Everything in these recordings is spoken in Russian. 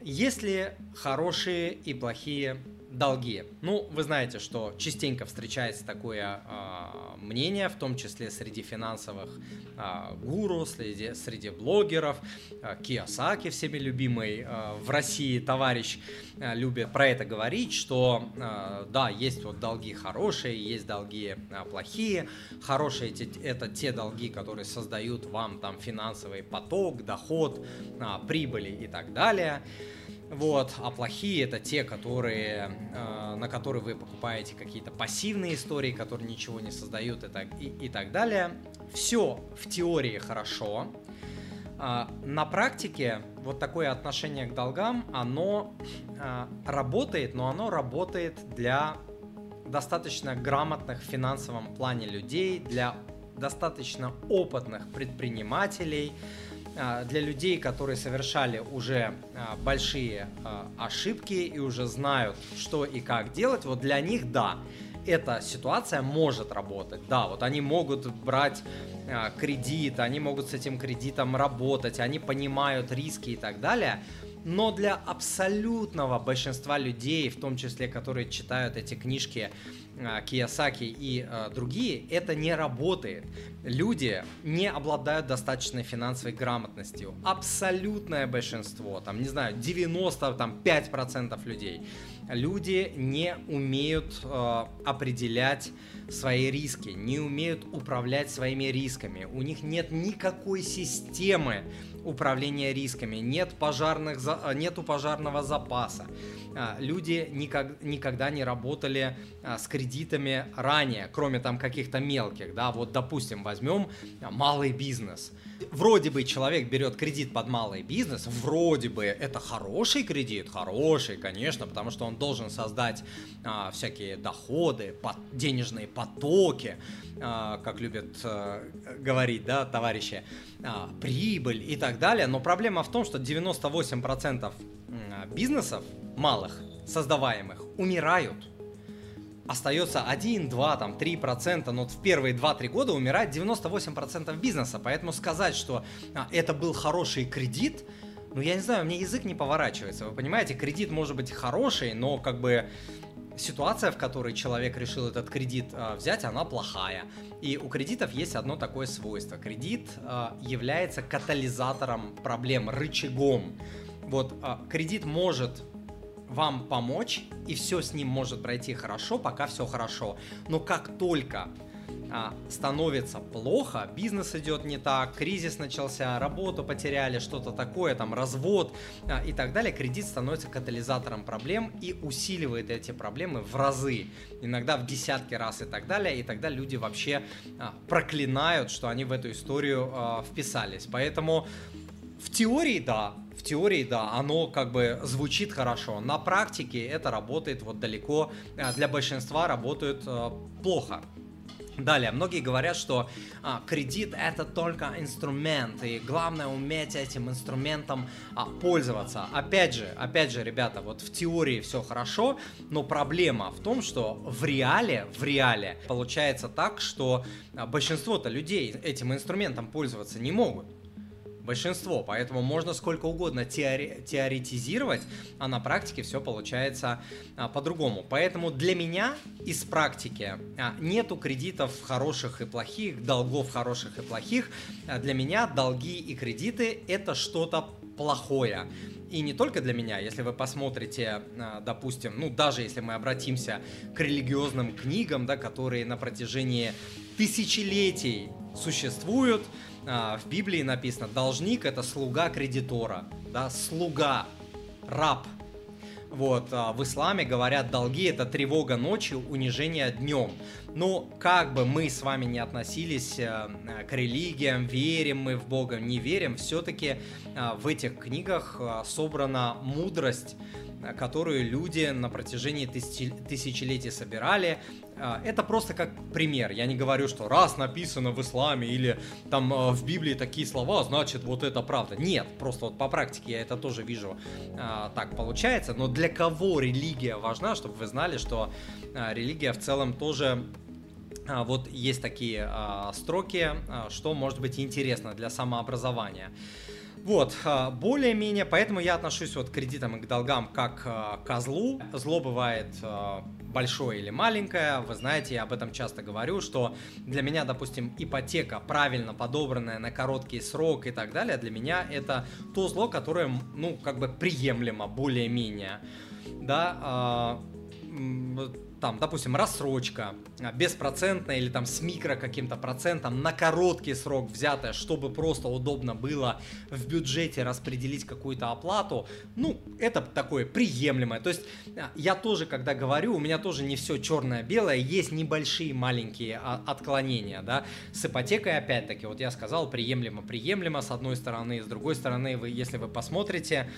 Есть ли хорошие и плохие долги. Ну, вы знаете, что частенько встречается такое э, мнение, в том числе среди финансовых э, гуру, среди, среди блогеров. Э, Киосаки, всеми любимый э, в России товарищ, э, любит про это говорить, что э, да, есть вот долги хорошие, есть долги э, плохие. Хорошие эти, это те долги, которые создают вам там финансовый поток, доход, э, прибыли и так далее. Вот, а плохие это те, которые, э, на которые вы покупаете какие-то пассивные истории, которые ничего не создают и так, и, и так далее. Все в теории хорошо. Э, на практике вот такое отношение к долгам, оно э, работает, но оно работает для достаточно грамотных в финансовом плане людей, для достаточно опытных предпринимателей, для людей, которые совершали уже а, большие а, ошибки и уже знают, что и как делать, вот для них да, эта ситуация может работать. Да, вот они могут брать кредит, они могут с этим кредитом работать, они понимают риски и так далее. Но для абсолютного большинства людей, в том числе, которые читают эти книжки а, Киясаки и э, другие, это не работает. Люди не обладают достаточной финансовой грамотностью. Абсолютное большинство, там, не знаю, 95% людей, люди не умеют э, определять свои риски, не умеют управлять своими рисками. У них нет никакой системы управления рисками, нет пожарных, нету пожарного запаса. А, люди никак, никогда не работали а, с кредитами ранее, кроме там каких-то мелких, да, вот допустим возьмем малый бизнес. Вроде бы человек берет кредит под малый бизнес, вроде бы это хороший кредит, хороший, конечно, потому что он должен создать а, всякие доходы, под, денежные потоки, а, как любят а, говорить, да, товарищи, а, прибыль и так далее. Но проблема в том, что 98% бизнесов малых, создаваемых, умирают. Остается 1, 2, там, 3 процента, но в первые 2-3 года умирает 98% бизнеса. Поэтому сказать, что а, это был хороший кредит, ну, я не знаю, мне язык не поворачивается. Вы понимаете, кредит может быть хороший, но как бы ситуация, в которой человек решил этот кредит э, взять, она плохая. И у кредитов есть одно такое свойство. Кредит э, является катализатором проблем, рычагом. Вот э, кредит может вам помочь, и все с ним может пройти хорошо, пока все хорошо. Но как только а, становится плохо, бизнес идет не так, кризис начался, работу потеряли, что-то такое, там развод а, и так далее, кредит становится катализатором проблем и усиливает эти проблемы в разы, иногда в десятки раз и так далее, и тогда люди вообще а, проклинают, что они в эту историю а, вписались. Поэтому в теории, да, в теории, да, оно как бы звучит хорошо. На практике это работает вот далеко, э, для большинства работает э, плохо. Далее, многие говорят, что а, кредит это только инструмент, и главное уметь этим инструментом а, пользоваться. Опять же, опять же, ребята, вот в теории все хорошо, но проблема в том, что в реале, в реале получается так, что а, большинство-то людей этим инструментом пользоваться не могут большинство, поэтому можно сколько угодно теори- теоретизировать, а на практике все получается а, по-другому. Поэтому для меня из практики а, нету кредитов хороших и плохих, долгов хороших и плохих. А, для меня долги и кредиты это что-то плохое. И не только для меня, если вы посмотрите, а, допустим, ну даже если мы обратимся к религиозным книгам, да, которые на протяжении тысячелетий существуют, а, в Библии написано, должник это слуга кредитора, да, слуга, раб. Вот, а, в исламе говорят, долги это тревога ночью, унижение днем. Но как бы мы с вами не относились э, к религиям, верим мы в Бога, не верим, все-таки а, в этих книгах собрана мудрость которую люди на протяжении тысячелетий собирали. Это просто как пример. Я не говорю, что раз написано в исламе или там в Библии такие слова, значит вот это правда. Нет, просто вот по практике я это тоже вижу так получается. Но для кого религия важна, чтобы вы знали, что религия в целом тоже вот есть такие строки, что может быть интересно для самообразования. Вот, а, более-менее, поэтому я отношусь вот к кредитам и к долгам как а, к козлу. Зло бывает а, большое или маленькое, вы знаете, я об этом часто говорю, что для меня, допустим, ипотека, правильно подобранная на короткий срок и так далее, для меня это то зло, которое, ну, как бы приемлемо, более-менее, да, там, допустим, рассрочка, а, беспроцентная или там с микро каким-то процентом на короткий срок взятая, чтобы просто удобно было в бюджете распределить какую-то оплату, ну, это такое приемлемое. То есть а, я тоже, когда говорю, у меня тоже не все черное-белое, есть небольшие маленькие а, отклонения, да. С ипотекой, опять-таки, вот я сказал, приемлемо-приемлемо с одной стороны, с другой стороны, вы, если вы посмотрите,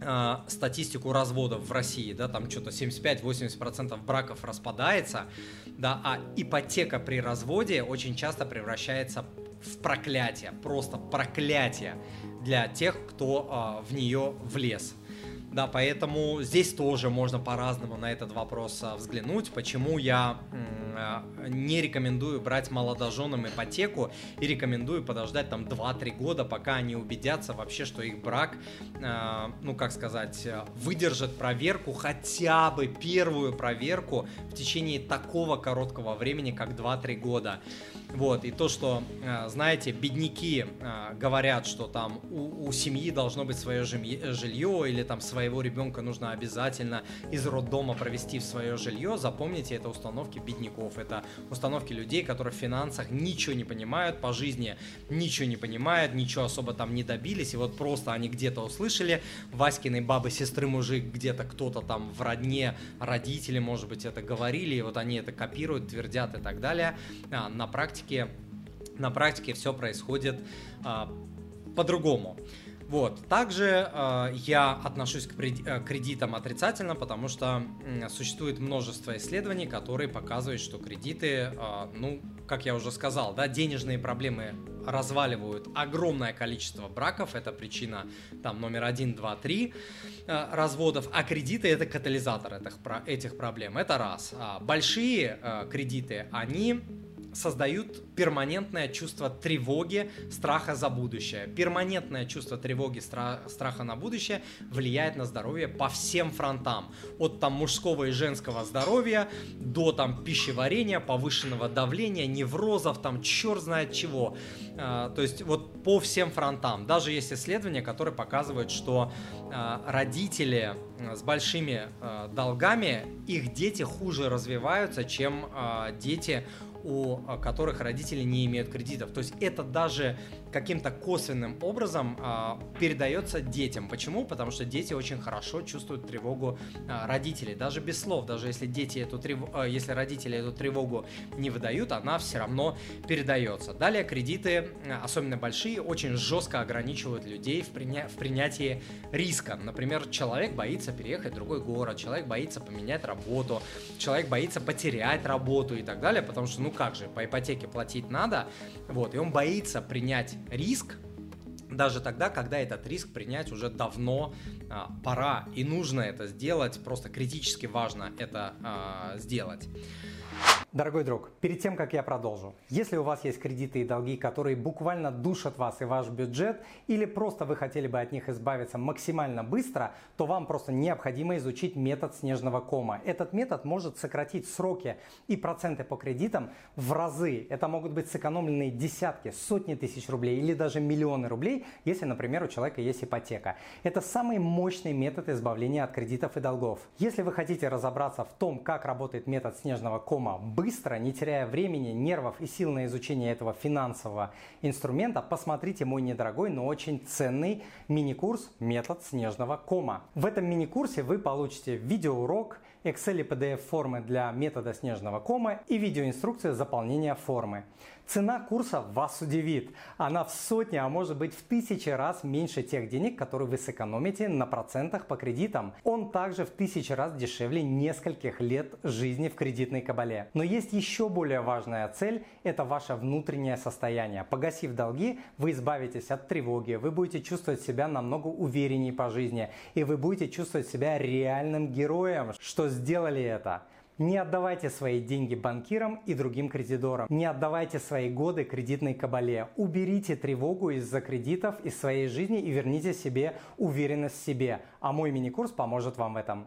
э, статистику разводов в России, да, там что-то 75-80% браков распадается, да, а ипотека при разводе очень часто превращается в проклятие, просто проклятие для тех, кто э, в нее влез. Да, поэтому здесь тоже можно по-разному на этот вопрос а, взглянуть, почему я а, не рекомендую брать молодоженам ипотеку и рекомендую подождать там 2-3 года, пока они убедятся вообще, что их брак, а, ну как сказать, выдержит проверку, хотя бы первую проверку в течение такого короткого времени, как 2-3 года. Вот, и то, что, знаете, бедняки говорят, что там у, у семьи должно быть свое жилье или там свое своего ребенка нужно обязательно из роддома провести в свое жилье, запомните, это установки бедняков, это установки людей, которые в финансах ничего не понимают, по жизни ничего не понимают, ничего особо там не добились, и вот просто они где-то услышали, Васькиной бабы, сестры, мужик, где-то кто-то там в родне, родители, может быть, это говорили, и вот они это копируют, твердят и так далее. А, на практике, на практике все происходит а, по-другому. Вот. Также э, я отношусь к э, кредитам отрицательно, потому что э, существует множество исследований, которые показывают, что кредиты, э, ну, как я уже сказал, да, денежные проблемы разваливают огромное количество браков, это причина там номер один, два, три э, разводов, а кредиты это катализатор этих, этих проблем, это раз. А большие э, кредиты, они создают перманентное чувство тревоги, страха за будущее. Перманентное чувство тревоги, стра- страха на будущее влияет на здоровье по всем фронтам. От там мужского и женского здоровья до там пищеварения, повышенного давления, неврозов, там черт знает чего. А, то есть вот по всем фронтам. Даже есть исследования, которые показывают, что а, родители с большими а, долгами, их дети хуже развиваются, чем дети у которых родители не имеют кредитов. То есть это даже каким-то косвенным образом а, передается детям. Почему? Потому что дети очень хорошо чувствуют тревогу а, родителей. Даже без слов, даже если дети эту тревогу, а, если родители эту тревогу не выдают, она все равно передается. Далее кредиты, а, особенно большие, очень жестко ограничивают людей в, приня... в принятии риска. Например, человек боится переехать в другой город, человек боится поменять работу, человек боится потерять работу и так далее, потому что, ну как же, по ипотеке платить надо, вот, и он боится принять риск, даже тогда, когда этот риск принять уже давно а, пора и нужно это сделать, просто критически важно это а, сделать. Дорогой друг, перед тем, как я продолжу, если у вас есть кредиты и долги, которые буквально душат вас и ваш бюджет, или просто вы хотели бы от них избавиться максимально быстро, то вам просто необходимо изучить метод снежного кома. Этот метод может сократить сроки и проценты по кредитам в разы. Это могут быть сэкономленные десятки, сотни тысяч рублей или даже миллионы рублей, если, например, у человека есть ипотека. Это самый мощный метод избавления от кредитов и долгов. Если вы хотите разобраться в том, как работает метод снежного кома быстро, не теряя времени, нервов и сил на изучение этого финансового инструмента, посмотрите мой недорогой, но очень ценный мини-курс «Метод снежного кома». В этом мини-курсе вы получите видеоурок, Excel и PDF формы для метода снежного кома и видеоинструкцию заполнения формы. Цена курса вас удивит. Она в сотни, а может быть в тысячи раз меньше тех денег, которые вы сэкономите на процентах по кредитам. Он также в тысячи раз дешевле нескольких лет жизни в кредитной кабале. Но есть еще более важная цель – это ваше внутреннее состояние. Погасив долги, вы избавитесь от тревоги, вы будете чувствовать себя намного увереннее по жизни, и вы будете чувствовать себя реальным героем, что сделали это. Не отдавайте свои деньги банкирам и другим кредиторам. Не отдавайте свои годы кредитной кабале. Уберите тревогу из-за кредитов из своей жизни и верните себе уверенность в себе. А мой мини-курс поможет вам в этом.